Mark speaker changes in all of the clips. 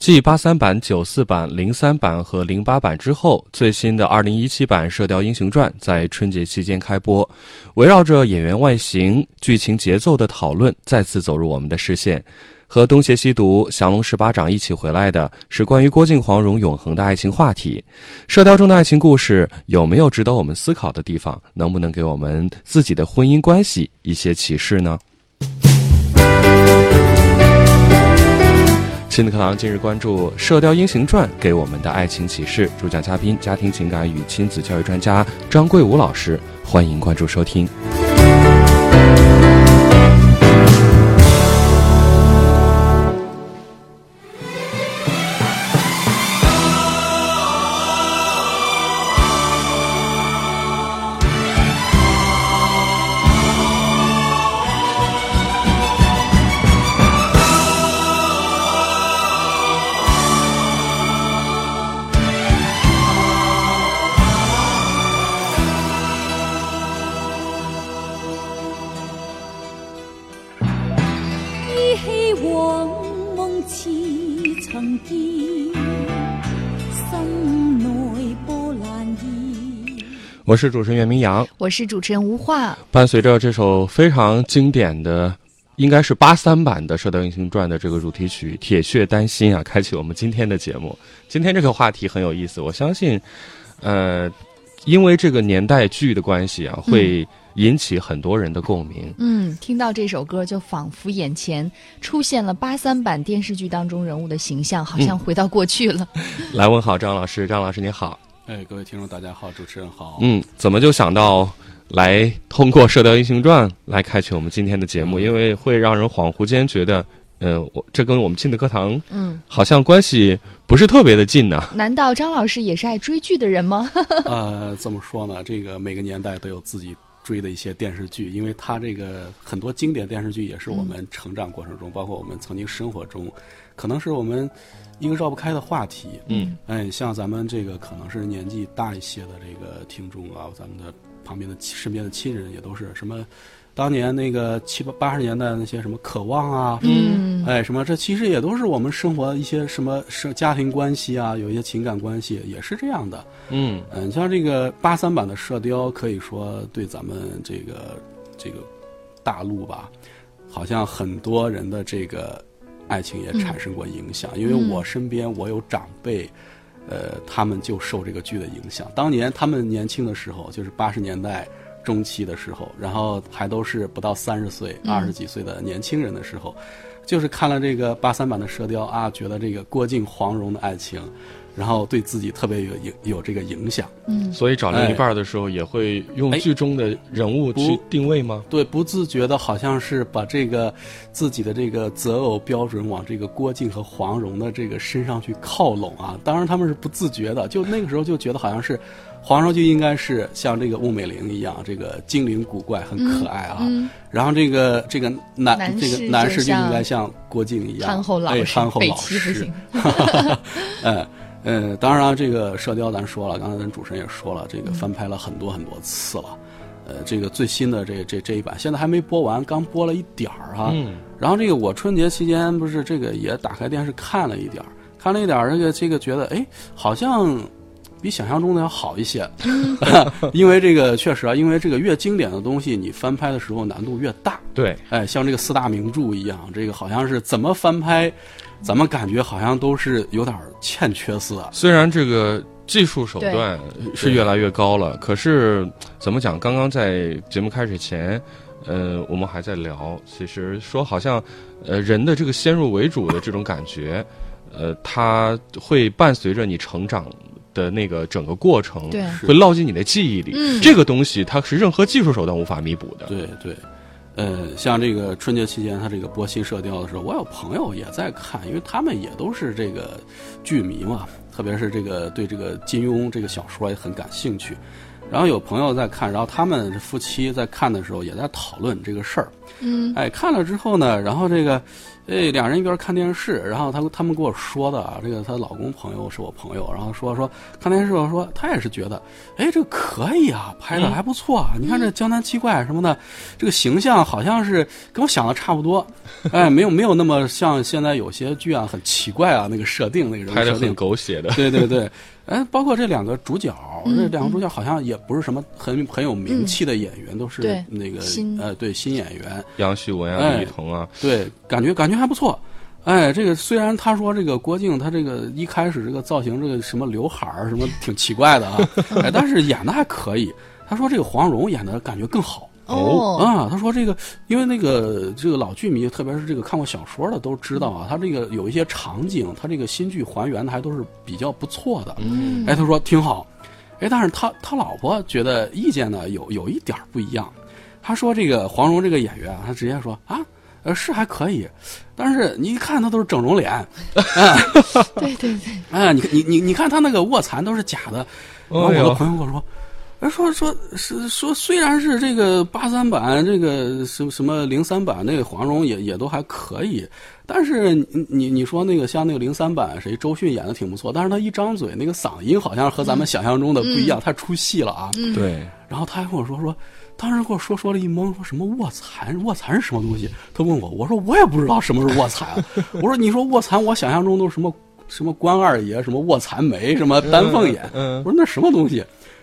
Speaker 1: 继八三版、九四版、零三版和零八版之后，最新的二零一七版《射雕英雄传》在春节期间开播。围绕着演员外形、剧情节奏的讨论再次走入我们的视线。和东邪西毒、降龙十八掌一起回来的是关于郭靖、黄蓉永恒的爱情话题。射雕中的爱情故事有没有值得我们思考的地方？能不能给我们自己的婚姻关系一些启示呢？新的课堂今日关注《射雕英雄传》给我们的爱情启示。主讲嘉宾：家庭情感与亲子教育专家张桂武老师。欢迎关注收听。我是主持人袁明阳。
Speaker 2: 我是主持人吴化。
Speaker 1: 伴随着这首非常经典的，应该是八三版的《射雕英雄传》的这个主题曲《铁血丹心》啊，开启我们今天的节目。今天这个话题很有意思，我相信，呃，因为这个年代剧的关系啊，会引起很多人的共鸣。
Speaker 2: 嗯，听到这首歌，就仿佛眼前出现了八三版电视剧当中人物的形象，好像回到过去了。
Speaker 1: 来问好张老师，张老师你好。
Speaker 3: 哎，各位听众大家好，主持人好。
Speaker 1: 嗯，怎么就想到来通过《射雕英雄传》来开启我们今天的节目？因为会让人恍惚间觉得，嗯、我这跟我们亲的课堂，
Speaker 2: 嗯，
Speaker 1: 好像关系不是特别的近呢、
Speaker 2: 难道张老师也是爱追剧的人吗？
Speaker 3: 呃，怎么说呢？这个每个年代都有自己追的一些电视剧，因为它这个很多经典电视剧也是我们成长过程中，包括我们曾经生活中，可能是我们一个绕不开的话题。
Speaker 1: 嗯，
Speaker 3: 哎，像咱们这个可能是年纪大一些的这个听众啊，咱们的旁边的身边的亲人也都是什么。当年那个七八八十年代那些什么渴望啊，
Speaker 2: 嗯，
Speaker 3: 哎，什么这其实也都是我们生活一些什么是家庭关系啊，有一些情感关系也是这样的。
Speaker 1: 嗯
Speaker 3: 嗯，像这个八三版的《射雕》，可以说对咱们这个这个大陆吧，好像很多人的这个爱情也产生过影响。因为我身边我有长辈，呃，他们就受这个剧的影响。当年他们年轻的时候，就是八十年代中期的时候，然后还都是不到三十岁、二十几岁的年轻人的时候，就是看了这个八三版的《射雕》啊，觉得这个郭靖黄蓉的爱情。然后对自己特别有影有这个影响，嗯
Speaker 1: 所以找另一半的时候也会用
Speaker 3: 哎
Speaker 1: 剧中的人物去定位吗？
Speaker 3: 对，不自觉的好像是把这个自己的这个择偶标准往这个郭靖和黄蓉的这个身上去靠拢啊。当然他们是不自觉的，就那个时候就觉得好像是黄蓉就应该是像这个穆美玲一样，这个精灵古怪很可爱啊。然后这个这个男
Speaker 2: 男
Speaker 3: 这个男士就应该像郭靖一样
Speaker 2: 憨厚老
Speaker 3: 哎
Speaker 2: 实，被
Speaker 3: 憨厚老实。嗯呃，当然这个《射雕》咱说了，刚才咱主持人也说了，这个翻拍了很多很多次了。呃，这个最新的这这这一版现在还没播完，刚播了一点儿哈。
Speaker 1: 嗯。
Speaker 3: 然后这个我春节期间不是这个也打开电视看了一点儿，看了一点儿，这个这个觉得哎，好像比想象中的要好一些。因为这个确实啊，因为这个越经典的东西，你翻拍的时候难度越大。
Speaker 1: 对，
Speaker 3: 哎，像这个四大名著一样，这个好像是怎么翻拍，咱们感觉好像都是有点欠缺似的。
Speaker 1: 虽然这个技术手段是越来越高了，可是怎么讲？刚刚在节目开始前，呃，我们还在聊，其实说好像，呃，人的这个先入为主的这种感觉，呃，它会伴随着你成长的那个整个过程，
Speaker 2: 对
Speaker 1: 会烙进你的记忆里。
Speaker 2: 嗯
Speaker 1: 这个东西它是任何技术手段无法弥补的。
Speaker 3: 对对，呃，像这个春节期间他这个播新射雕的时候，我有朋友也在看，因为他们也都是这个剧迷嘛，特别是这个对这个金庸这个小说也很感兴趣。然后有朋友在看，然后他们夫妻在看的时候也在讨论这个事儿。
Speaker 2: 嗯，
Speaker 3: 哎，看了之后呢，然后这个，哎，两人一边看电视，然后他他们跟我说的啊，这个她老公朋友是我朋友，然后说说看电视，我说他也是觉得，哎，这个可以啊，拍的还不错啊，你看这江南七怪什么的，这个形象好像是跟我想的差不多，哎，没有没有那么像现在有些剧啊很奇怪啊，那个设定那个
Speaker 1: 拍的很
Speaker 3: 设定，
Speaker 1: 狗血的。
Speaker 3: 对对对，哎，包括这两个主角，这两个主角好像也不是什么很很有名气的演员，都是那个呃对新演员，
Speaker 1: 杨旭文啊，
Speaker 3: 哎
Speaker 1: 李雨桐啊，
Speaker 3: 对，感觉感觉还不错。哎，这个虽然他说这个郭靖他这个一开始这个造型这个什么刘海儿什么挺奇怪的啊，哎，但是演的还可以。他说这个黄蓉演的感觉更好。
Speaker 2: 哦，
Speaker 3: 啊，他说这个，因为那个这个老剧迷，特别是这个看过小说的都知道啊，他这个有一些场景，他这个新剧还原的还都是比较不错的。
Speaker 2: 嗯。
Speaker 3: 哎，他说挺好，哎，但是他他老婆觉得意见呢有有一点不一样，他说这个黄蓉这个演员啊，他直接说啊，呃是还可以，但是你一看他都是整容脸，
Speaker 2: 对对对，
Speaker 3: 哎，你你你你看他那个卧蚕都是假的，然后我的朋友跟我说。哎，说说是说，虽然是这个八三版，这个什么什么零三版那个黄蓉也也都还可以，但是你你你说那个像那个零三版谁周迅演的挺不错，但是他一张嘴那个嗓音好像和咱们想象中的不一样，太出戏了啊。
Speaker 1: 对，
Speaker 3: 然后他还跟我说说，当时跟我说说了一懵，说什么卧蚕？卧蚕是什么东西？他问我，我说我也不知道什么是卧蚕啊。我说你说卧蚕，我想象中都是什么什么关二爷，什么卧蚕眉，什么丹凤眼。
Speaker 1: 嗯
Speaker 3: 我说那什么东西？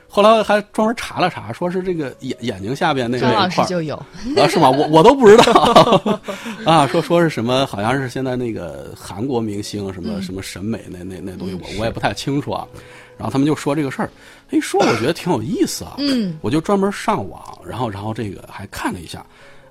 Speaker 3: 后来还专门查了查，说是这个眼眼睛下边那
Speaker 2: 张老
Speaker 3: 那一块儿。
Speaker 2: 师就有，
Speaker 3: 啊，是吗？我我都不知道。啊，说说是什么，好像是现在那个韩国明星什么什么审美那那那东西，我我也不太清楚啊。然后他们就说这个事儿，哎，说我觉得挺有意思啊，
Speaker 2: 嗯，
Speaker 3: 我就专门上网，然后然后这个还看了一下，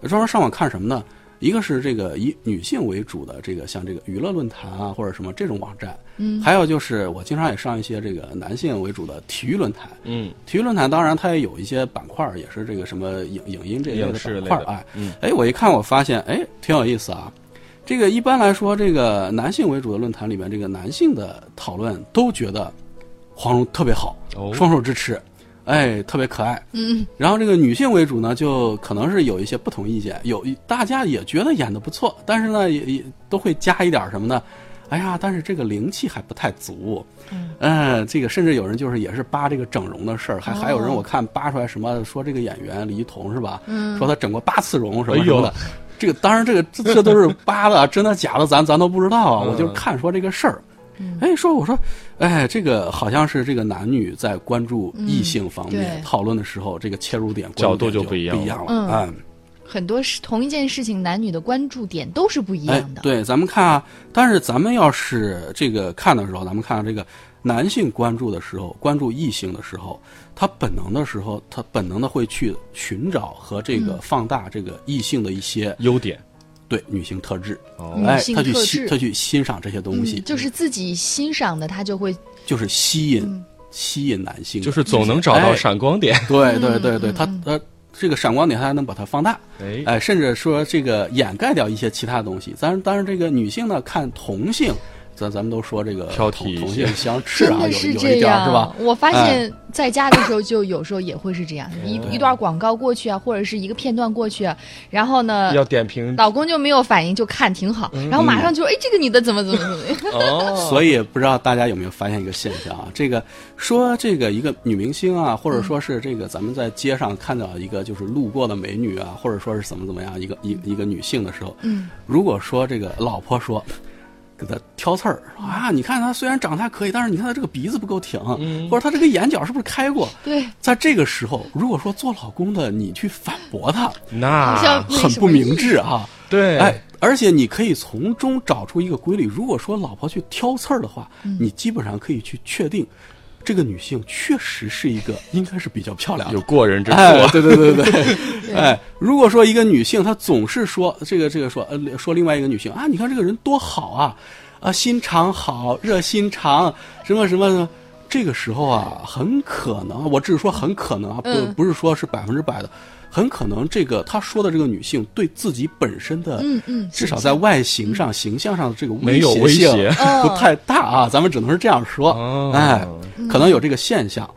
Speaker 3: 专门上网看什么呢？一个是这个以女性为主的这个像这个娱乐论坛啊，或者什么这种网站，
Speaker 2: 嗯，
Speaker 3: 还有就是我经常也上一些这个男性为主的体育论坛，
Speaker 1: 嗯，
Speaker 3: 体育论坛当然它也有一些板块儿，也是这个什么影影音这一类的板块儿，哎，
Speaker 1: 嗯。
Speaker 3: 哎，我一看我发现，哎，挺有意思啊。这个一般来说，这个男性为主的论坛里面，这个男性的讨论都觉得黄蓉特别好，
Speaker 1: 哦
Speaker 3: 双手支持，哎，特别可爱。
Speaker 2: 嗯，
Speaker 3: 然后这个女性为主呢，就可能是有一些不同意见，有大家也觉得演的不错，但是呢，也也都会加一点什么呢？哎呀，但是这个灵气还不太足。嗯，这个甚至有人就是也是扒这个整容的事儿，还、还有人我看扒出来什么说这个演员李一桐是吧？
Speaker 2: 嗯
Speaker 3: 说他整过八次容什么的。这个当然，这个这这都是扒的，真的假的咱咱都不知道啊。
Speaker 1: 嗯
Speaker 3: 我就看说这个事儿，哎，说我说，哎，这个好像是这个男女在关注异性方面、
Speaker 2: 对。
Speaker 3: 讨论的时候，这个切入点
Speaker 1: 角度
Speaker 3: 就
Speaker 1: 就不一样
Speaker 3: 不一样了。
Speaker 2: 嗯。
Speaker 3: 嗯
Speaker 2: 很多是同一件事情，男女的关注点都是不一
Speaker 3: 哎
Speaker 2: 样的。，
Speaker 3: 对，咱们看啊，但是咱们要是这个看的时候，咱们看这个男性关注的时候，关注异性的时候，他本能的时候，他本能的会去寻找和这
Speaker 2: 嗯。
Speaker 3: 个放大这个异性的一些
Speaker 1: 优点
Speaker 3: 对女性特质，
Speaker 1: 哦。
Speaker 3: 哎
Speaker 2: 女性，
Speaker 3: 他去欣她去欣赏这些东西，
Speaker 2: 嗯，就是自己欣赏的，她就会
Speaker 3: 就是吸引、
Speaker 2: 嗯。
Speaker 3: 吸引男性，
Speaker 1: 就是总能找到
Speaker 3: 哎
Speaker 1: 闪光点。
Speaker 3: 对对对对，
Speaker 2: 嗯
Speaker 3: 他呃这个闪光点她还能把它放大，
Speaker 1: 哎，
Speaker 3: 哎，甚至说这个掩盖掉一些其他东西。咱当然这个女性呢看同性，咱咱们都说这个
Speaker 1: 挑
Speaker 3: 同
Speaker 1: 剔
Speaker 3: 同性 相斥啊，有有一
Speaker 2: 是这样，
Speaker 3: 点儿是吧？
Speaker 2: 我发
Speaker 3: 哎
Speaker 2: 现在家的时候，就有时候也会是这样，一一段广告过去啊，或者是一个片段过去啊，然后呢，
Speaker 1: 要点评
Speaker 2: 老公就没有反应，就看挺好，然后马上就哎，这个女的怎么怎么怎么样，
Speaker 1: 哦，
Speaker 3: 所以不知道大家有没有发现一个现象啊？这个说这个一个女明星啊，或者说是这个咱们在街上看到一个就是路过的美女啊，或者说是怎么怎么样一个一一个女性的时候，
Speaker 2: 嗯，
Speaker 3: 如果说这个老婆说。给他挑刺儿啊！你看他虽然长得还可以，但是你看他这个鼻子不够挺，
Speaker 1: 嗯
Speaker 3: 或者他这个眼角是不是开过？
Speaker 2: 对，
Speaker 3: 在这个时候，如果说做老公的你去反驳
Speaker 2: 他，
Speaker 1: 那
Speaker 3: 很不明智啊。
Speaker 1: 对，
Speaker 3: 哎，而且你可以从中找出一个规律。如果说老婆去挑刺儿的话，
Speaker 2: 嗯
Speaker 3: 你基本上可以去确定，这个女性确实是一个应该是比较漂亮的。
Speaker 1: 有。过人之处
Speaker 3: 哎，
Speaker 1: 啊。
Speaker 3: 对对对对对，哎，如果说一个女性她总是说这个这个说呃说另外一个女性啊，你看这个人多好啊，啊心肠好，热心肠，什么什么什么，这个时候啊，很可能，我只是说很可能啊，不、
Speaker 2: 嗯。
Speaker 3: 不是说是百分之百的，很可能这个他说的这个女性对自己本身的，
Speaker 2: 嗯嗯
Speaker 3: 至少在外形上、形象上的这个
Speaker 1: 没有威
Speaker 3: 胁。性
Speaker 1: 胁
Speaker 3: 不太大啊，咱们只能是这样说，
Speaker 1: 哦。
Speaker 3: 哎，可能有这个现象，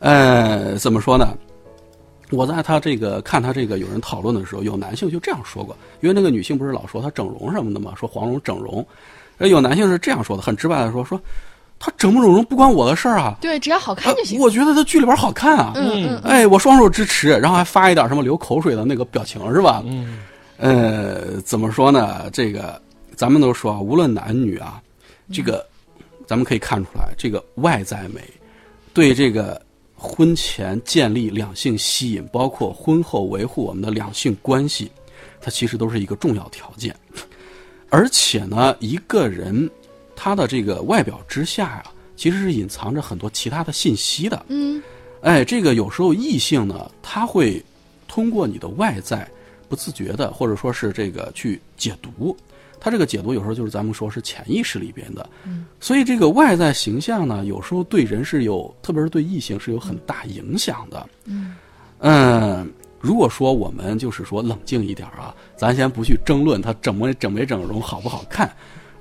Speaker 3: 呃，怎么说呢？我在他这个看他这个有人讨论的时候，有男性就这样说过，因为那个女性不是老说她整容什么的嘛，说黄蓉整容，呃有男性是这样说的，很直白的说说，她整不整容不关我的事儿啊，
Speaker 2: 对，只要好看就行。
Speaker 3: 呃我觉得他剧里边好看啊，
Speaker 2: 嗯嗯
Speaker 3: 哎，我双手支持，然后还发一点什么流口水的那个表情是吧？
Speaker 1: 嗯，
Speaker 3: 呃，怎么说呢？这个咱们都说啊，无论男女啊，这个咱们可以看出来，这个外在美对这个婚前建立两性吸引，包括婚后维护我们的两性关系，它其实都是一个重要条件。而且呢，一个人他的这个外表之下呀、其实是隐藏着很多其他的信息的。
Speaker 2: 嗯
Speaker 3: 哎，这个有时候异性呢，他会通过你的外在不自觉的，或者说是这个去解读。他这个解读有时候就是咱们说是潜意识里边的，
Speaker 2: 嗯，
Speaker 3: 所以这个外在形象呢，有时候对人是有，特别是对异性是有很大影响的。
Speaker 2: 嗯
Speaker 3: 嗯，如果说我们就是说冷静一点啊，咱先不去争论他整没整没整容好不好看，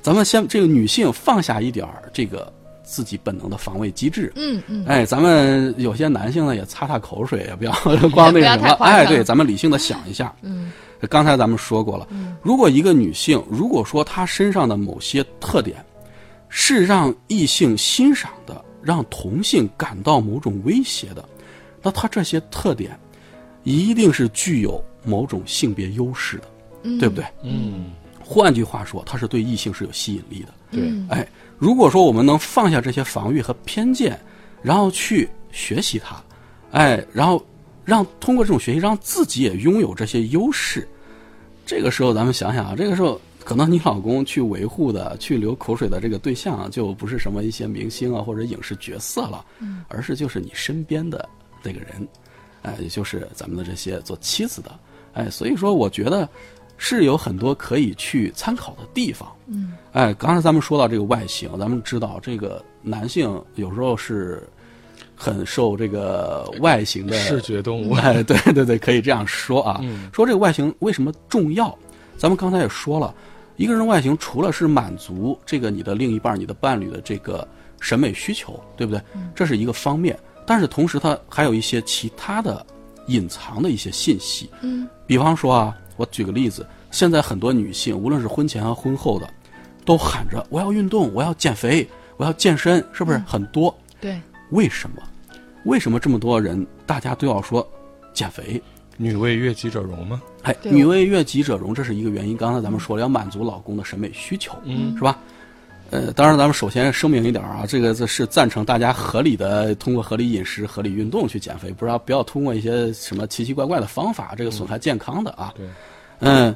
Speaker 3: 咱们先这个女性放下一点儿这个自己本能的防卫机制，
Speaker 2: 嗯嗯，
Speaker 3: 哎，咱们有些男性呢也擦擦口水，也不要光那个什么，哎，对，咱们理性的想一下。
Speaker 2: 嗯。
Speaker 3: 刚才咱们说过了，如果一个女性，如果说她身上的某些特点是让异性欣赏的，让同性感到某种威胁的，那她这些特点一定是具有某种性别优势的，
Speaker 2: 嗯。
Speaker 3: 对不对？
Speaker 1: 嗯，
Speaker 3: 换句话说，他是对异性是有吸引力的。
Speaker 1: 对，
Speaker 2: 嗯
Speaker 3: 哎，如果说我们能放下这些防御和偏见，然后去学习他，哎，然后让通过这种学习让自己也拥有这些优势，这个时候咱们想想啊，这个时候可能你老公去维护的、去流口水的这个对象啊，就不是什么一些明星啊或者影视角色了，
Speaker 2: 嗯
Speaker 3: 而是就是你身边的那个人，哎，也就是咱们的这些做妻子的，哎，所以说我觉得是有很多可以去参考的地方。
Speaker 2: 嗯
Speaker 3: 哎，刚才咱们说到这个外形，咱们知道这个男性有时候是很受这个外形的
Speaker 1: 视觉动物，
Speaker 3: 哎，对对对，可以这样说啊。
Speaker 1: 嗯
Speaker 3: 说这个外形为什么重要？咱们刚才也说了，一个人外形除了是满足这个你的另一半、你的伴侣的这个审美需求，对不对？这是一个方面，但是同时它还有一些其他的隐藏的一些信息。
Speaker 2: 嗯
Speaker 3: 比方说啊，我举个例子，现在很多女性，无论是婚前和婚后的，都喊着我要运动，我要减肥，我要健身，是不是很多？
Speaker 2: 对，
Speaker 3: 为什么？为什么这么多人大家都要说减肥？
Speaker 1: 女为悦己者容吗？
Speaker 3: 哎，女为悦己者容，这是一个原因。刚才咱们说了，要满足老公的审美需求，
Speaker 1: 嗯
Speaker 3: 是吧？呃，当然，咱们首先声明一点啊，这个这是赞成大家合理的通过合理饮食、合理运动去减肥，不要不要通过一些什么奇奇怪怪的方法，这个损害健康的啊。
Speaker 1: 对，
Speaker 3: 嗯，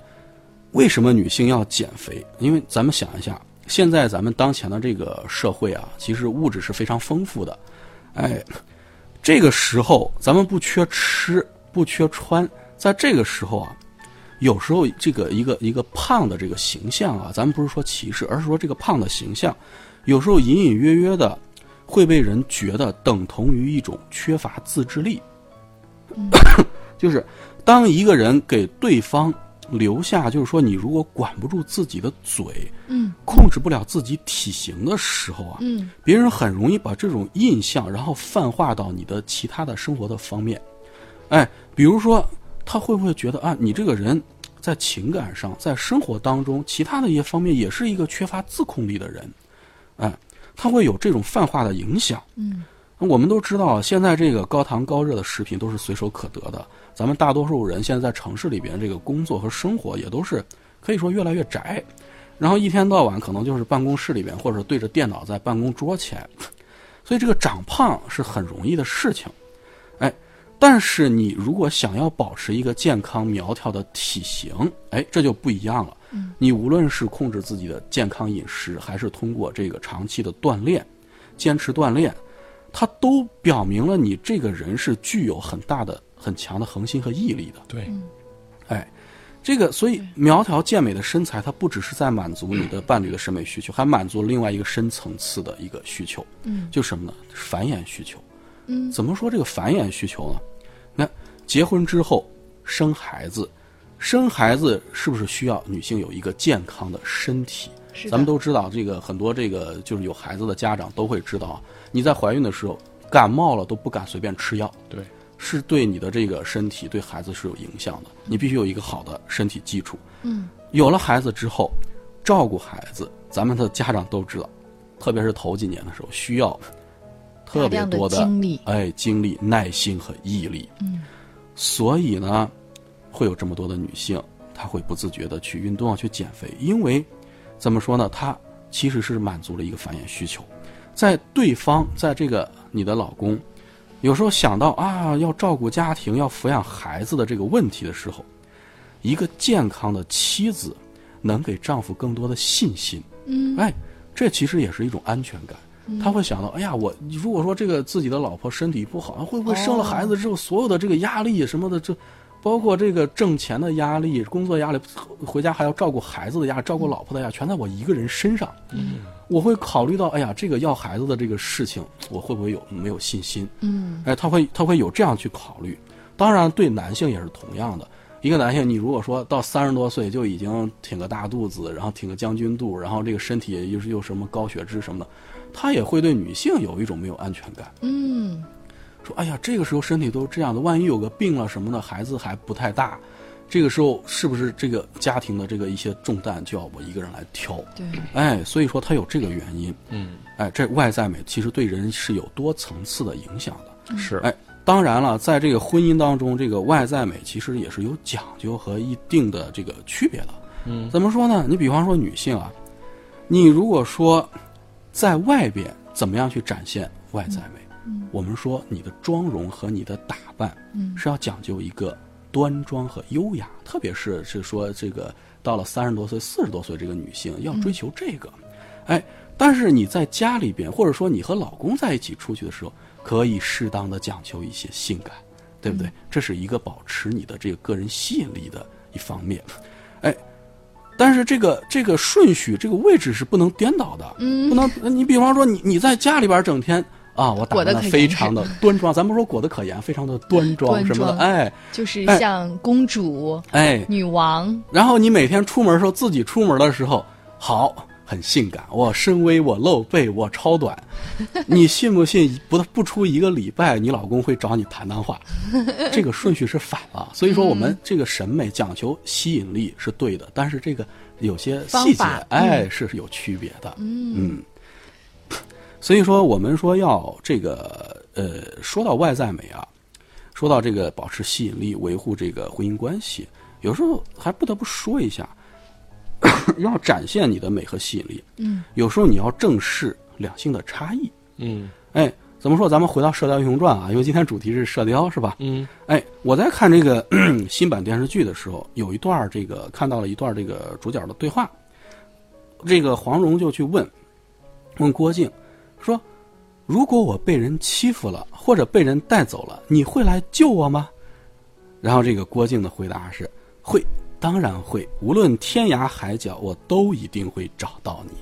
Speaker 3: 为什么女性要减肥？因为咱们想一下，现在咱们当前的这个社会啊，其实物质是非常丰富的，哎，这个时候咱们不缺吃，不缺穿，在这个时候啊，有时候这个一个一个胖的这个形象啊，咱们不是说歧视，而是说这个胖的形象，有时候隐隐约约的会被人觉得等同于一种缺乏自制力，就是当一个人给对方留下，就是说你如果管不住自己的嘴，
Speaker 2: 嗯。
Speaker 3: 控制不了自己体型的时候啊，
Speaker 2: 嗯。
Speaker 3: 别人很容易把这种印象，然后泛化到你的其他的生活的方面。哎，比如说，他会不会觉得啊，你这个人在情感上，在生活当中，其他的一些方面也是一个缺乏自控力的人？哎，他会有这种泛化的影响。
Speaker 2: 嗯
Speaker 3: 我们都知道，现在这个高糖高热的食品都是随手可得的。咱们大多数人现在在城市里边，这个工作和生活也都是可以说越来越宅，然后一天到晚可能就是办公室里边或者对着电脑在办公桌前，所以这个长胖是很容易的事情。哎，但是你如果想要保持一个健康苗条的体型，哎，这就不一样了。
Speaker 2: 嗯
Speaker 3: 你无论是控制自己的健康饮食，还是通过这个长期的锻炼，坚持锻炼，它都表明了你这个人是具有很大的、很强的恒心和毅力的。
Speaker 1: 对，
Speaker 3: 哎，这个，所以苗条健美的身材，它不只是在满足你的伴侣的审美需求，还满足另外一个深层次的一个需求，
Speaker 2: 嗯，
Speaker 3: 就什么呢？繁衍需求。
Speaker 2: 嗯，
Speaker 3: 怎么说这个繁衍需求呢？那结婚之后生孩子，生孩子是不是需要女性有一个健康的身体？咱们都知道，这个很多这个就是有孩子的家长都会知道啊，你在怀孕的时候感冒了都不敢随便吃药，
Speaker 1: 对，
Speaker 3: 是对你的这个身体对孩子是有影响的。你必须有一个好的身体基础。
Speaker 2: 嗯，
Speaker 3: 有了孩子之后，照顾孩子，咱们的家长都知道，特别是头几年的时候，需要特别多
Speaker 2: 的精力
Speaker 3: 哎精力、耐心和毅力。
Speaker 2: 嗯，
Speaker 3: 所以呢，会有这么多的女性，她会不自觉的去运动啊，去减肥，因为怎么说呢，她其实是满足了一个繁衍需求，在对方，在这个你的老公，有时候想到啊要照顾家庭、要抚养孩子的这个问题的时候，一个健康的妻子能给丈夫更多的信心。
Speaker 2: 嗯，
Speaker 3: 哎，这其实也是一种安全感。他会想到，哎呀，我如果说这个自己的老婆身体不好，会不会生了孩子之后，所有的这个压力什么的，这包括这个挣钱的压力、工作压力，回家还要照顾孩子的压力、照顾老婆的压力，全在我一个人身上。嗯，我会考虑到，哎呀，这个要孩子的这个事情，我会不会有没有信心？
Speaker 2: 嗯，
Speaker 3: 哎，他会他会有这样去考虑。当然，对男性也是同样的。一个男性，你如果说到三十多岁就已经挺个大肚子，然后挺个将军肚，然后这个身体又是又什么高血脂什么的，他也会对女性有一种没有安全感。
Speaker 2: 嗯，
Speaker 3: 说，哎呀，这个时候身体都是这样的，万一有个病了什么的，孩子还不太大，这个时候是不是这个家庭的这个一些重担就要我一个人来挑？
Speaker 2: 对，
Speaker 3: 哎，所以说他有这个原因。
Speaker 1: 嗯，
Speaker 3: 哎，这外在美其实对人是有多层次的影响的。
Speaker 1: 是，
Speaker 3: 哎，当然了，在这个婚姻当中，这个外在美其实也是有讲究和一定的这个区别的。
Speaker 1: 嗯，
Speaker 3: 怎么说呢？你比方说女性啊，你如果说在外边怎么样去展现外在美，
Speaker 2: 嗯。
Speaker 3: 我们说你的妆容和你的打扮，
Speaker 2: 嗯。
Speaker 3: 是要讲究一个端庄和优雅，特别是是说这个到了三十多岁、四十多岁这个女性要追求这个，哎，但是你在家里边，或者说你和老公在一起出去的时候，可以适当的讲求一些性感，对不对？这是一个保持你的这个个人吸引力的一方面，哎。但是这个这个顺序，这个位置是不能颠倒的，
Speaker 2: 嗯。
Speaker 3: 不能。你比方说你你在家里边整天啊，我打扮的非常的 端庄，咱不说裹得可严，非常的端庄什么的，
Speaker 2: 庄
Speaker 3: 哎。
Speaker 2: 就是
Speaker 3: 哎。
Speaker 2: 像公主、
Speaker 3: 哎，
Speaker 2: 女王，
Speaker 3: 然后你每天出门的时候，自己出门的时候，好，很性感，我深 V，我露背，我超短，你信不信？不不出一个礼拜，你老公会找你谈谈话，这个顺序是反了。所以说，我们
Speaker 2: 嗯
Speaker 3: 这个审美讲求吸引力是对的，但是这个有些细节哎，是有区别的。
Speaker 2: 嗯
Speaker 3: 嗯，所以说我们说要这个呃，说到外在美啊，说到这个保持吸引力、维护这个婚姻关系，有时候还不得不说一下，要展现你的美和吸引力，
Speaker 2: 嗯，
Speaker 3: 有时候你要正视两性的差异。
Speaker 1: 嗯
Speaker 3: 哎，怎么说？咱们回到《射雕英雄传》啊，因为今天主题是射雕，是吧？
Speaker 1: 嗯
Speaker 3: 哎，我在看这个 新版电视剧的时候，有一段儿这个看到了一段这个主角的对话，这个黄蓉就去问问郭靖，说：“如果我被人欺负了，或者被人带走了，你会来救我吗？”然后这个郭靖的回答是：“会，当然会，无论天涯海角，我都一定会找到你。”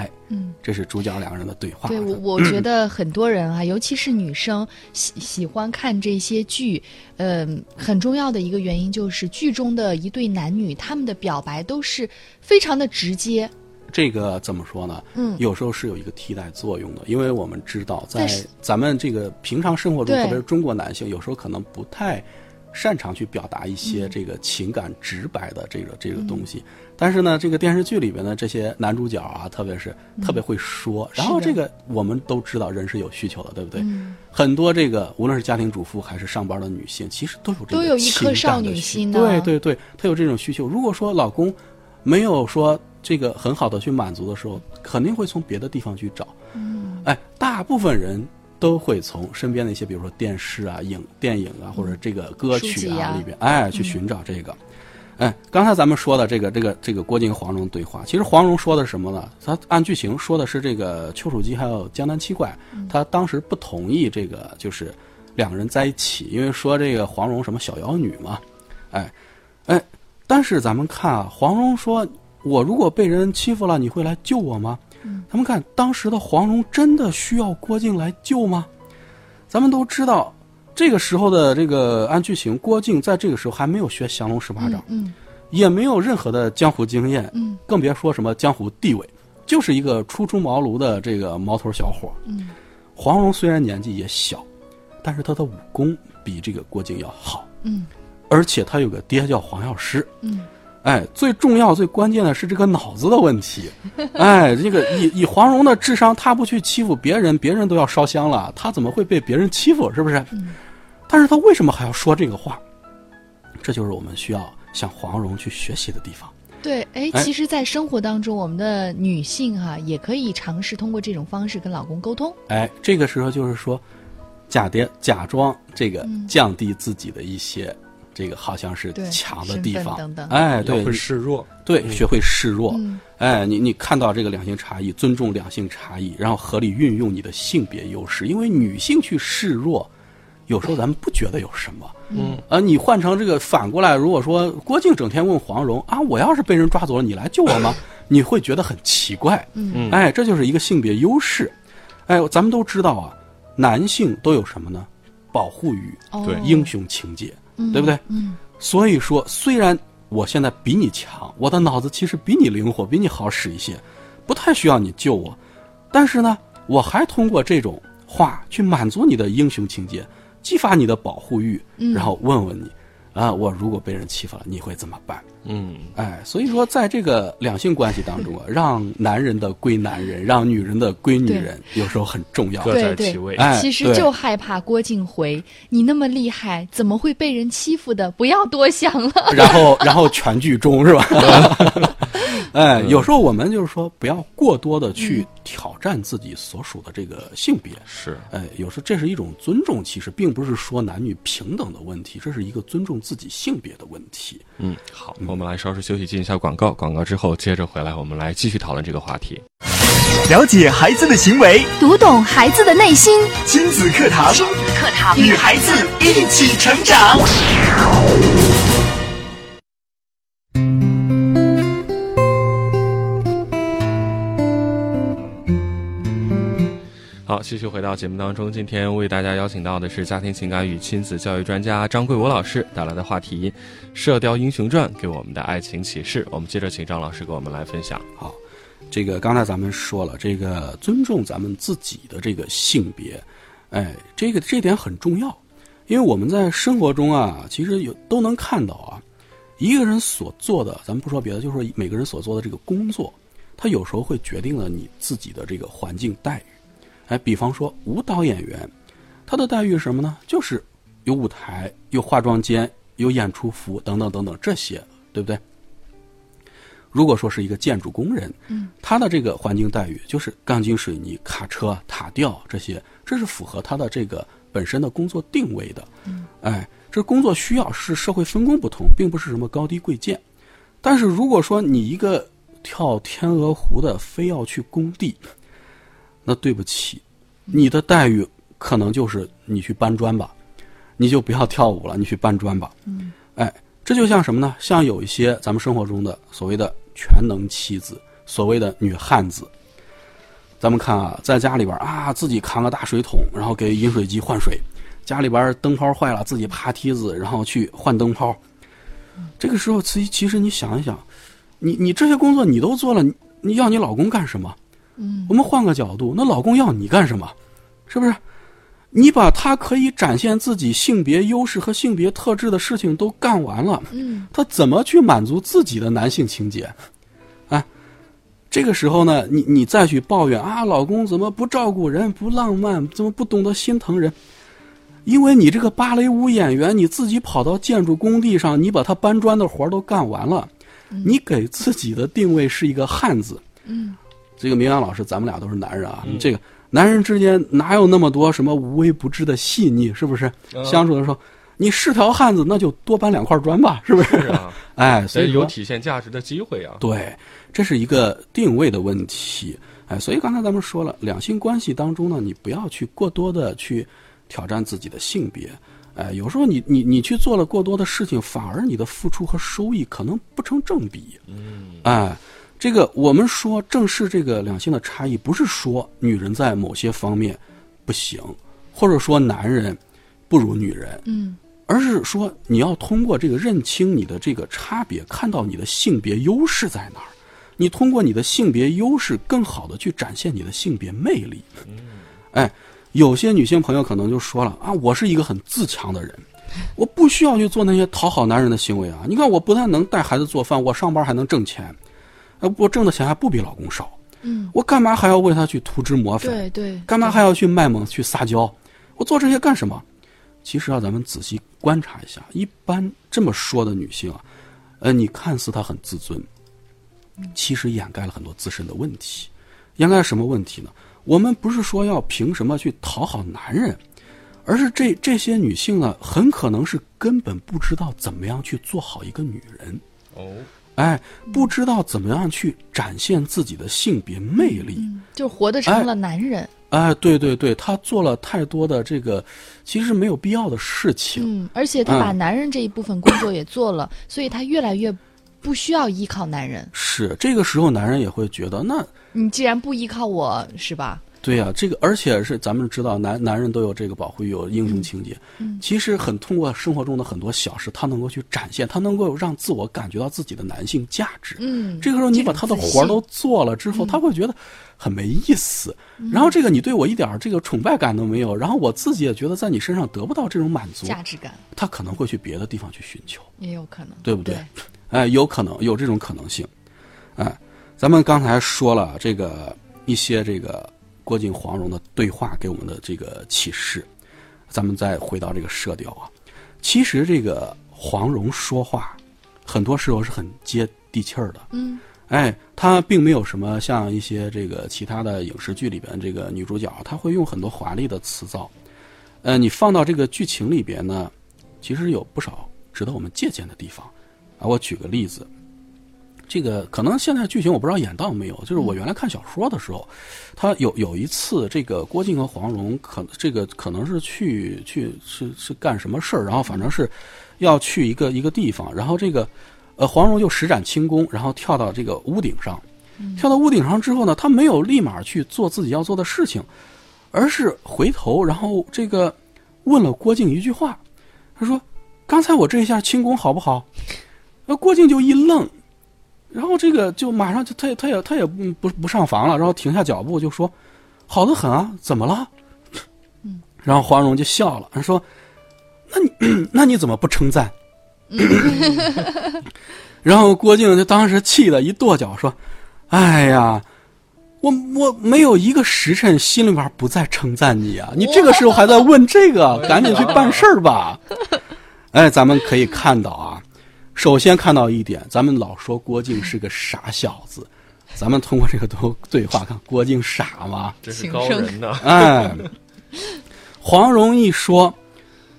Speaker 3: 哎，
Speaker 2: 嗯，
Speaker 3: 这是主角两个人的对话。
Speaker 2: 对我，我觉得很多人啊，尤其是女生喜喜欢看这些剧，嗯、很重要的一个原因就是剧中的一对男女，他们的表白都是非常的直接。
Speaker 3: 这个怎么说呢？
Speaker 2: 嗯
Speaker 3: 有时候是有一个替代作用的，因为我们知道，在咱们这个平常生活中，特别是中国男性，有时候可能不太擅长去表达一些
Speaker 2: 嗯
Speaker 3: 这个情感直白的这个这个东西。但是呢，这个电视剧里边的这些男主角啊，特别是特别会说。然后这个我们都知道，人是有需求的，对不对？
Speaker 2: 嗯
Speaker 3: 很多这个无论是家庭主妇还是上班的女性，其实都有这个
Speaker 2: 都有一颗少女心呢
Speaker 3: 对对对，她有这种需求。如果说老公没有说这个很好的去满足的时候，肯定会从别的地方去找。
Speaker 2: 嗯，
Speaker 3: 哎，大部分人都会从身边的一些，比如说电视啊、影电影啊，或者这个歌曲
Speaker 2: 啊
Speaker 3: 啊里边，哎，去寻找这个。哎，刚才咱们说的这个这个这个郭靖和黄蓉对话，其实黄蓉说的是什么呢？他按剧情说的是这个丘处机还有江南七怪，他当时不同意这个就是两个人在一起，因为说这个黄蓉什么小妖女嘛，哎哎，但是咱们看啊，黄蓉说：“我如果被人欺负了，你会来救我吗？”咱们看当时的黄蓉真的需要郭靖来救吗？咱们都知道，这个时候的这个按剧情，郭靖在这个时候还没有学降龙十八掌，
Speaker 2: 嗯
Speaker 3: 也没有任何的江湖经验，
Speaker 2: 嗯。
Speaker 3: 更别说什么江湖地位，就是一个初出茅庐的这个毛头小伙。
Speaker 2: 嗯。
Speaker 3: 黄蓉虽然年纪也小，但是她的武功比这个郭靖要好，
Speaker 2: 嗯。
Speaker 3: 而且他有个爹叫黄药师。
Speaker 2: 嗯
Speaker 3: 哎，最重要、最关键的是这个脑子的问题。哎，这个以以黄蓉的智商，她不去欺负别人，别人都要烧香了，她怎么会被别人欺负？是不是？
Speaker 2: 嗯
Speaker 3: 但是她为什么还要说这个话？这就是我们需要向黄蓉去学习的地方。
Speaker 2: 对，哎，
Speaker 3: 哎
Speaker 2: 其实，在生活当中，我们的女性哈、也可以尝试通过这种方式跟老公沟通。
Speaker 3: 哎，这个时候就是说，假跌假装这个
Speaker 2: 嗯
Speaker 3: 降低自己的一些、这个好像是强的地方，哎，对，
Speaker 1: 会示弱。
Speaker 3: 对，学会示弱。
Speaker 2: 嗯
Speaker 3: 哎，你你看到这个两性差异，尊重两性差异，然后合理运用你的性别优势，因为女性去示弱，有时候咱们不觉得有什么。
Speaker 1: 嗯，
Speaker 3: 啊，你换成这个反过来，如果说郭靖整天问黄蓉啊，我要是被人抓走了，你来救我吗？你会觉得很奇怪。
Speaker 2: 嗯
Speaker 3: 哎，这就是一个性别优势。哎，咱们都知道啊，男性都有什么呢？保护欲、
Speaker 2: 哦
Speaker 1: 对
Speaker 3: 英雄情节，
Speaker 2: 嗯
Speaker 3: 对不对？
Speaker 2: 嗯
Speaker 3: 所以说，虽然我现在比你强，我的脑子其实比你灵活，比你好使一些，不太需要你救我，但是呢，我还通过这种话去满足你的英雄情节，激发你的保护欲，
Speaker 2: 嗯
Speaker 3: 然后问问你，啊，我如果被人欺负了，你会怎么办？
Speaker 1: 嗯，
Speaker 3: 哎，所以说，在这个两性关系当中啊，让男人的归男人，让女人的归女人，有时候很重要。
Speaker 1: 各
Speaker 2: 对对
Speaker 1: 在其位。
Speaker 3: 哎
Speaker 2: 其实就害怕郭靖回，你那么厉害，怎么会被人欺负的？不要多想了。
Speaker 3: 然后然后全剧终是吧？哎，有时候我们就是说，不要过多的去挑战自己所属的这个性别。
Speaker 1: 是，
Speaker 3: 哎，有时候这是一种尊重，其实并不是说男女平等的问题，这是一个尊重自己性别的问题。
Speaker 1: 嗯，好，我们来稍事休息，进一下广告。广告之后接着回来，我们来继续讨论这个话题。
Speaker 4: 了解孩子的行为，
Speaker 5: 读懂孩子的内心。
Speaker 4: 亲子课堂，亲子课堂，与孩子一起成长。
Speaker 1: 好，继续回到节目当中，今天为大家邀请到的是家庭情感与亲子教育专家张桂国老师带来的话题《射雕英雄传》给我们的爱情启示。我们接着请张老师给我们来分享。
Speaker 3: 好，这个刚才咱们说了，这个尊重咱们自己的这个性别，哎，这个这点很重要，因为我们在生活中啊，其实有都能看到啊，一个人所做的，咱们不说别的，就是说每个人所做的这个工作，他有时候会决定了你自己的这个环境待遇。哎，比方说舞蹈演员，他的待遇是什么呢？就是有舞台、有化妆间、有演出服等等等等这些，对不对？如果说是一个建筑工人，
Speaker 2: 嗯，
Speaker 3: 他的这个环境待遇就是钢筋水泥、卡车、塔吊这些，这是符合他的这个本身的工作定位的。
Speaker 2: 嗯，
Speaker 3: 哎，这工作需要是社会分工不同，并不是什么高低贵贱。但是如果说你一个跳天鹅湖的非要去工地，那对不起，你的待遇可能就是你去搬砖吧，你就不要跳舞了，你去搬砖吧。
Speaker 2: 嗯，
Speaker 3: 哎，这就像什么呢？像有一些咱们生活中的所谓的全能妻子，所谓的女汉子。咱们看啊，在家里边啊，自己扛个大水桶，然后给饮水机换水；家里边灯泡坏了，自己爬梯子，然后去换灯泡。这个时候，其其实你想一想，你你这些工作你都做了，你你要你老公干什么？
Speaker 2: 嗯
Speaker 3: 我们换个角度，那老公要你干什么？是不是？你把他可以展现自己性别优势和性别特质的事情都干完了，
Speaker 2: 嗯
Speaker 3: 他怎么去满足自己的男性情节？啊，这个时候呢，你你再去抱怨啊，老公怎么不照顾人、不浪漫，怎么不懂得心疼人？因为你这个芭蕾舞演员，你自己跑到建筑工地上，你把他搬砖的活儿都干完了，你给自己的定位是一个汉子。
Speaker 2: 嗯
Speaker 3: 这个明阳老师，咱们俩都是男人啊，这个男人之间哪有那么多什么无微不至的细腻？是不是？相处的时候，你是条汉子，那就多搬两块砖吧，是不是？
Speaker 1: 是啊，
Speaker 3: 哎，所
Speaker 1: 所以有体现价值的机会啊。
Speaker 3: 对，这是一个定位的问题。哎，所以刚才咱们说了，两性关系当中呢，你不要去过多的去挑战自己的性别，哎，有时候你你你去做了过多的事情，反而你的付出和收益可能不成正比。嗯，哎，这个我们说正视这个两性的差异，不是说女人在某些方面不行，或者说男人不如女人，
Speaker 2: 嗯，
Speaker 3: 而是说你要通过这个认清你的这个差别，看到你的性别优势在哪儿，你通过你的性别优势，更好的去展现你的性别魅力。嗯，哎。有些女性朋友可能就说了啊，我是一个很自强的人，我不需要去做那些讨好男人的行为啊。你看，我不但能带孩子做饭，我上班还能挣钱，呃，我挣的钱还不比老公少。
Speaker 2: 嗯，
Speaker 3: 我干嘛还要为他去涂脂抹粉？
Speaker 2: 对对，
Speaker 3: 干嘛还要去卖萌去撒娇？我做这些干什么？其实啊，咱们仔细观察一下，一般这么说的女性啊，呃，你看似她很自尊，其实掩盖了很多自身的问题。掩盖什么问题呢？我们不是说要凭什么去讨好男人，而是这这些女性呢，很可能是根本不知道怎么样去做好一个女人。
Speaker 1: 哦，
Speaker 3: 哎，不知道怎么样去展现自己的性别魅力，
Speaker 2: 就活得成了男人。
Speaker 3: 哎，对对对，他做了太多的这个其实没有必要的事情。
Speaker 2: 嗯，而且他把男人这一部分工作也做了，所以他越来越不需要依靠男人。
Speaker 3: 是这个时候，男人也会觉得那。
Speaker 2: 你既然不依靠我，是吧？
Speaker 3: 对呀，这个而且是咱们知道，男男人都有这个保护欲，有英雄情节。
Speaker 2: 嗯，
Speaker 3: 其实很通过生活中的很多小事，他能够去展现，他能够让自我感觉到自己的男性价值。
Speaker 2: 嗯，
Speaker 3: 这个时候你把他的活儿都做了之后，他会觉得很没意思。然后这个你对我一点这个崇拜感都没有，然后我自己也觉得在你身上得不到这种满足
Speaker 2: 价值感，
Speaker 3: 他可能会去别的地方去寻求，
Speaker 2: 也有可能，
Speaker 3: 对不对？哎，有可能有这种可能性，哎。咱们刚才说了这个一些这个郭靖黄蓉的对话给我们的这个启示，咱们再回到这个射雕啊，其实这个黄蓉说话很多时候是很接地气儿的，
Speaker 2: 嗯，
Speaker 3: 哎，她并没有什么像一些这个其他的影视剧里边这个女主角，她会用很多华丽的词藻，呃，你放到这个剧情里边呢，其实有不少值得我们借鉴的地方。啊，我举个例子。这个可能现在剧情我不知道演到没有，就是我原来看小说的时候，他有有一次，这个郭靖和黄蓉可这个可能是去去是是干什么事儿，然后反正是要去一个一个地方，然后这个呃黄蓉就施展轻功，然后跳到这个屋顶上，跳到屋顶上之后呢，他没有立马去做自己要做的事情，而是回头然后这个问了郭靖一句话，他说：“刚才我这一下轻功好不好？”那郭靖就一愣。然后这个就马上就他也他也他也不不不上房了，然后停下脚步就说：“好的很啊，怎么了？”
Speaker 2: 嗯，
Speaker 3: 然后黄蓉就笑了，他说：“那你 那你怎么不称赞？” 然后郭靖就当时气得一跺脚说：“哎呀，我我没有一个时辰心里边不再称赞你啊！你这个时候还在问这个，赶紧去办事儿吧！”哎，咱们可以看到啊。首先看到一点，咱们老说郭靖是个傻小子，咱们通过这个对对话看郭靖傻吗？
Speaker 1: 这是高人呐！
Speaker 3: 哎，黄蓉一说，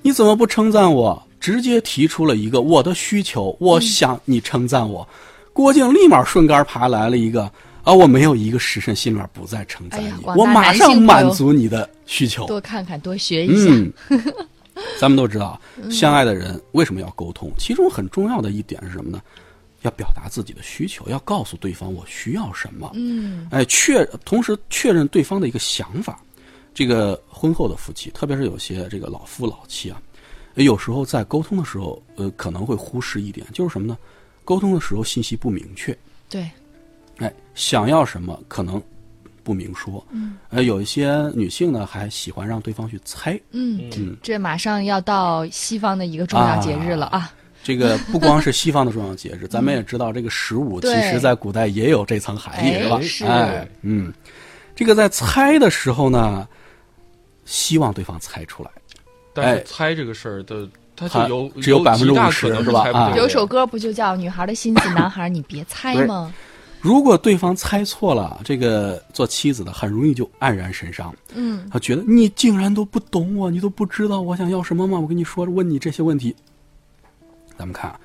Speaker 3: 你怎么不称赞我？直接提出了一个我的需求，我想你称赞我。郭靖立马顺杆爬来了一个啊，我没有一个时辰心里面不再称赞你，我马上满足你的需求。
Speaker 2: 多看看，多学一下。
Speaker 3: 咱们都知道，相爱的人为什么要沟通？其中很重要的一点是什么呢？要表达自己的需求，要告诉对方我需要什么。
Speaker 2: 嗯，
Speaker 3: 哎，确同时确认对方的一个想法。这个婚后的夫妻，特别是有些这个老夫老妻啊，有时候在沟通的时候，呃，可能会忽视一点，就是什么呢？沟通的时候信息不明确。
Speaker 2: 对，
Speaker 3: 哎，想要什么可能。不明说，
Speaker 2: 嗯，
Speaker 3: 呃，有一些女性呢，还喜欢让对方去猜，
Speaker 2: 嗯
Speaker 3: 嗯，
Speaker 2: 这马上要到西方的一个重要节日了啊！
Speaker 3: 这个不光是西方的重要节日，咱们也知道，这个十五其实在古代也有这层含义，是吧？
Speaker 2: 是，
Speaker 3: 哎，嗯，这个在猜的时候呢，希望对方猜出来，
Speaker 1: 但是猜这个事儿的，
Speaker 3: 它
Speaker 1: 就有
Speaker 3: 只有百分之五十，是吧？啊，
Speaker 2: 有首歌不就叫《女孩的心思，男孩你别猜》吗？
Speaker 3: 如果对方猜错了，这个做妻子的很容易就黯然神伤。
Speaker 2: 嗯，
Speaker 3: 他觉得你竟然都不懂我，你都不知道我想要什么吗？我跟你说，问你这些问题。咱们看，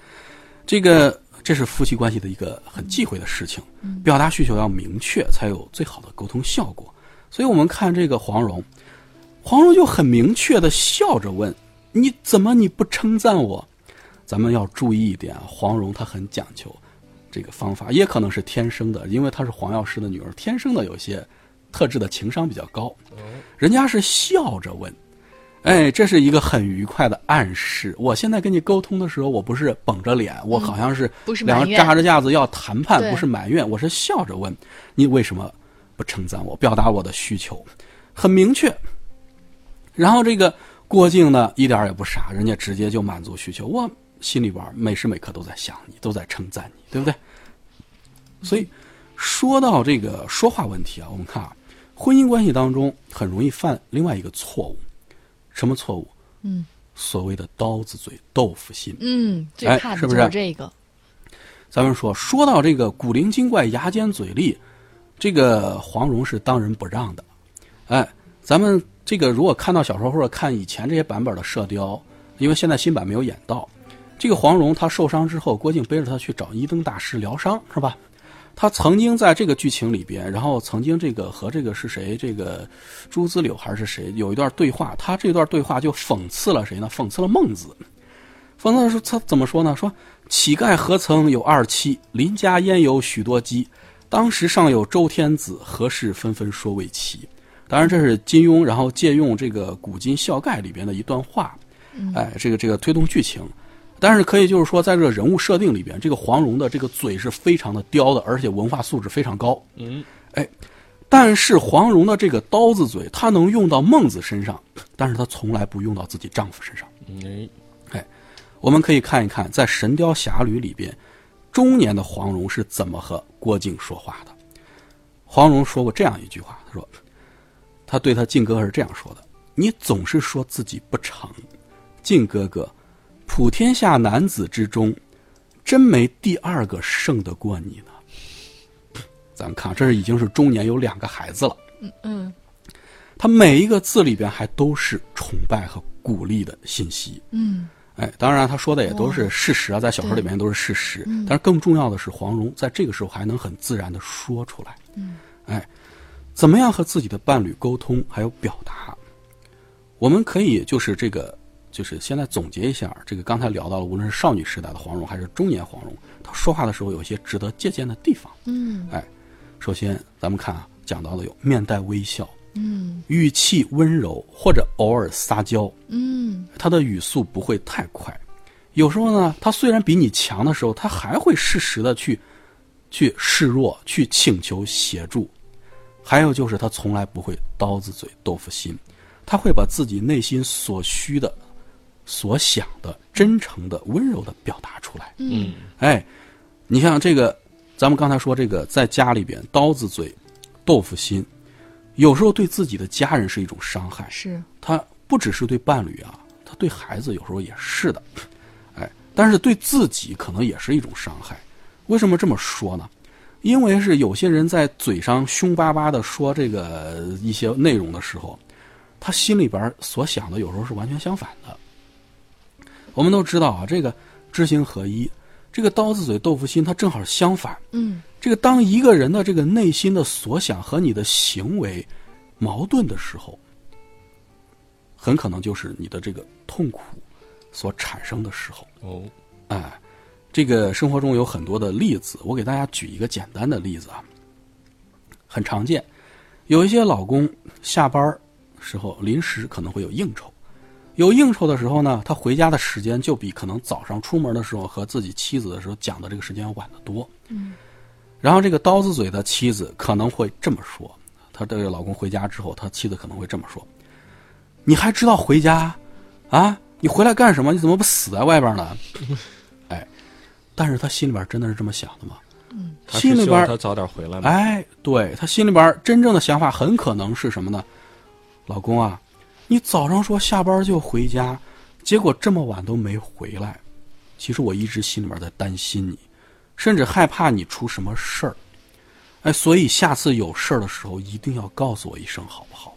Speaker 3: 这个这是夫妻关系的一个很忌讳的事情。表达需求要明确，才有最好的沟通效果。所以我们看这个黄蓉，黄蓉就很明确的笑着问：“你怎么你不称赞我？咱们要注意一点啊，黄蓉她很讲究这个方法，也可能是天生的，因为她是黄药师的女儿，天生的有些特质的情商比较高。人家是笑着问，哎，这是一个很愉快的暗示。我现在跟你沟通的时候，我不是绷着脸，我好像是
Speaker 2: 不是
Speaker 3: 两个扎着架子要谈判，不是埋怨，我是笑着问你为什么不称赞我，表达我的需求，很明确。然后这个郭靖呢，一点也不傻，人家直接就满足需求，我心里边每时每刻都在想你，都在称赞你，对不对？所以说到这个说话问题啊，我们看啊，婚姻关系当中很容易犯另外一个错误，什么错误？
Speaker 2: 嗯，
Speaker 3: 所谓的刀子嘴豆腐心。
Speaker 2: 嗯，最
Speaker 3: 哎
Speaker 2: 怕的就
Speaker 3: 是不是
Speaker 2: 这个。
Speaker 3: 咱们说说到这个古灵精怪、牙尖嘴利，这个黄蓉是当仁不让的。哎，咱们这个如果看到小说或者看以前这些版本的《射雕》，因为现在新版没有演到，这个黄蓉她受伤之后，郭靖背着她去找一灯大师疗伤，是吧？他曾经在这个剧情里边，然后曾经这个和这个是谁？这个朱子柳还是谁有一段对话？他这段对话就讽刺了谁呢？讽刺了孟子。讽刺说他怎么说呢？说乞丐何曾有二妻？邻家焉有许多鸡？当时尚有周天子，何事纷纷说为妻？当然，这是金庸，然后借用这个《古今笑概》里边的一段话，哎，这个这个推动剧情。但是可以就是说，在这个人物设定里边，这个黄蓉的这个嘴是非常的刁的，而且文化素质非常高。
Speaker 1: 嗯，
Speaker 3: 哎，但是黄蓉的这个刀子嘴，她能用到孟子身上，但是她从来不用到自己丈夫身上。
Speaker 1: 哎，
Speaker 3: 我们可以看一看，在《神雕侠侣》里边，中年的黄蓉是怎么和郭靖说话的。黄蓉说过这样一句话，她说：“她对她靖哥哥是这样说的：‘你总是说自己不成，靖哥哥，普天下男子之中，真没第二个胜得过你呢。’咱们看，这是已经是中年有两个孩子了。
Speaker 2: 嗯嗯
Speaker 3: 他每一个字里边还都是崇拜和鼓励的信息。
Speaker 2: 嗯
Speaker 3: 哎，当然他说的也都是事实啊，在小说里面都是事实。但是更重要的是，黄蓉在这个时候还能很自然的说出来。
Speaker 2: 嗯，
Speaker 3: 哎，怎么样和自己的伴侣沟通，还有表达？我们可以就是这个，就是现在总结一下，这个刚才聊到了，无论是少女时代的黄蓉，还是中年黄蓉，她说话的时候有一些值得借鉴的地方。
Speaker 2: 嗯
Speaker 3: 哎，首先咱们看啊，讲到的有面带微笑，
Speaker 2: 嗯
Speaker 3: 语气温柔，或者偶尔撒娇。
Speaker 2: 嗯
Speaker 3: 她的语速不会太快。有时候呢，她虽然比你强的时候，她还会适时的去去示弱，去请求协助。还有就是，她从来不会刀子嘴豆腐心，他会把自己内心所需的、所想的、真诚的、温柔的表达出来。
Speaker 2: 嗯
Speaker 3: 哎，你像这个，咱们刚才说这个，在家里边刀子嘴豆腐心，有时候对自己的家人是一种伤害。
Speaker 2: 是
Speaker 3: 他不只是对伴侣啊，他对孩子有时候也是的，哎，但是对自己可能也是一种伤害。为什么这么说呢？因为是有些人在嘴上凶巴巴的说这个一些内容的时候，他心里边所想的有时候是完全相反的。我们都知道啊，这个知行合一，这个刀子嘴豆腐心，它正好相反。
Speaker 2: 嗯
Speaker 3: 这个当一个人的这个内心的所想和你的行为矛盾的时候，很可能就是你的这个痛苦所产生的时候。
Speaker 1: 哦，
Speaker 3: 哎，这个生活中有很多的例子，我给大家举一个简单的例子啊，很常见。有一些老公下班儿时候临时可能会有应酬，有应酬的时候呢，他回家的时间就比可能早上出门的时候和自己妻子的时候讲的这个时间要晚得多。
Speaker 2: 嗯
Speaker 3: 然后这个刀子嘴的妻子可能会这么说：，她这个老公回家之后，他妻子可能会这么说：“你还知道回家？啊，你回来干什么？你怎么不死在外边呢？” 哎，但是他心里边真的是这么想的吗？
Speaker 1: 嗯
Speaker 3: 心里边
Speaker 1: 他早点回来吗？
Speaker 3: 哎，对他心里边真正的想法很可能是什么呢？老公啊，你早上说下班就回家，结果这么晚都没回来。其实我一直心里面在担心你，甚至害怕你出什么事儿。哎，所以下次有事儿的时候一定要告诉我一声，好不好？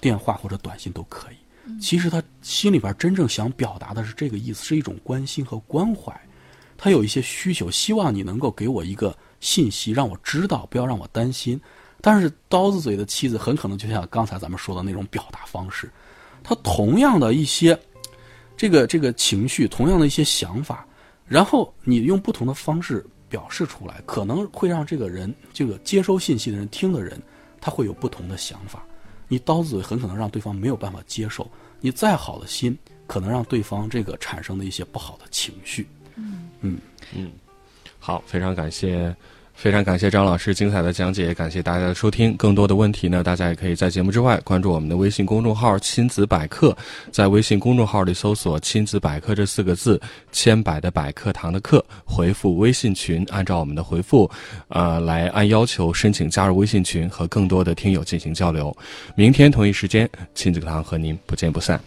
Speaker 3: 电话或者短信都可以。其实他心里边真正想表达的是这个意思，是一种关心和关怀。他有一些需求，希望你能够给我一个信息，让我知道，不要让我担心。但是刀子嘴的妻子很可能就像刚才咱们说的那种表达方式，他同样的一些这个这个情绪，同样的一些想法，然后你用不同的方式表示出来，可能会让这个人这个接收信息的人、听的人，他会有不同的想法。你刀子嘴很可能让对方没有办法接受，你再好的心，可能让对方这个产生的一些不好的情绪。
Speaker 2: 嗯
Speaker 3: 嗯
Speaker 1: 嗯，好，非常感谢。非常感谢张老师精彩的讲解，感谢大家的收听。更多的问题呢，大家也可以在节目之外关注我们的微信公众号“亲子百科”，在微信公众号里搜索“亲子百科”这四个字，千百的百课堂的课，回复微信群，按照我们的回复，呃，来按要求申请加入微信群，和更多的听友进行交流。明天同一时间，亲子课堂和您不见不散。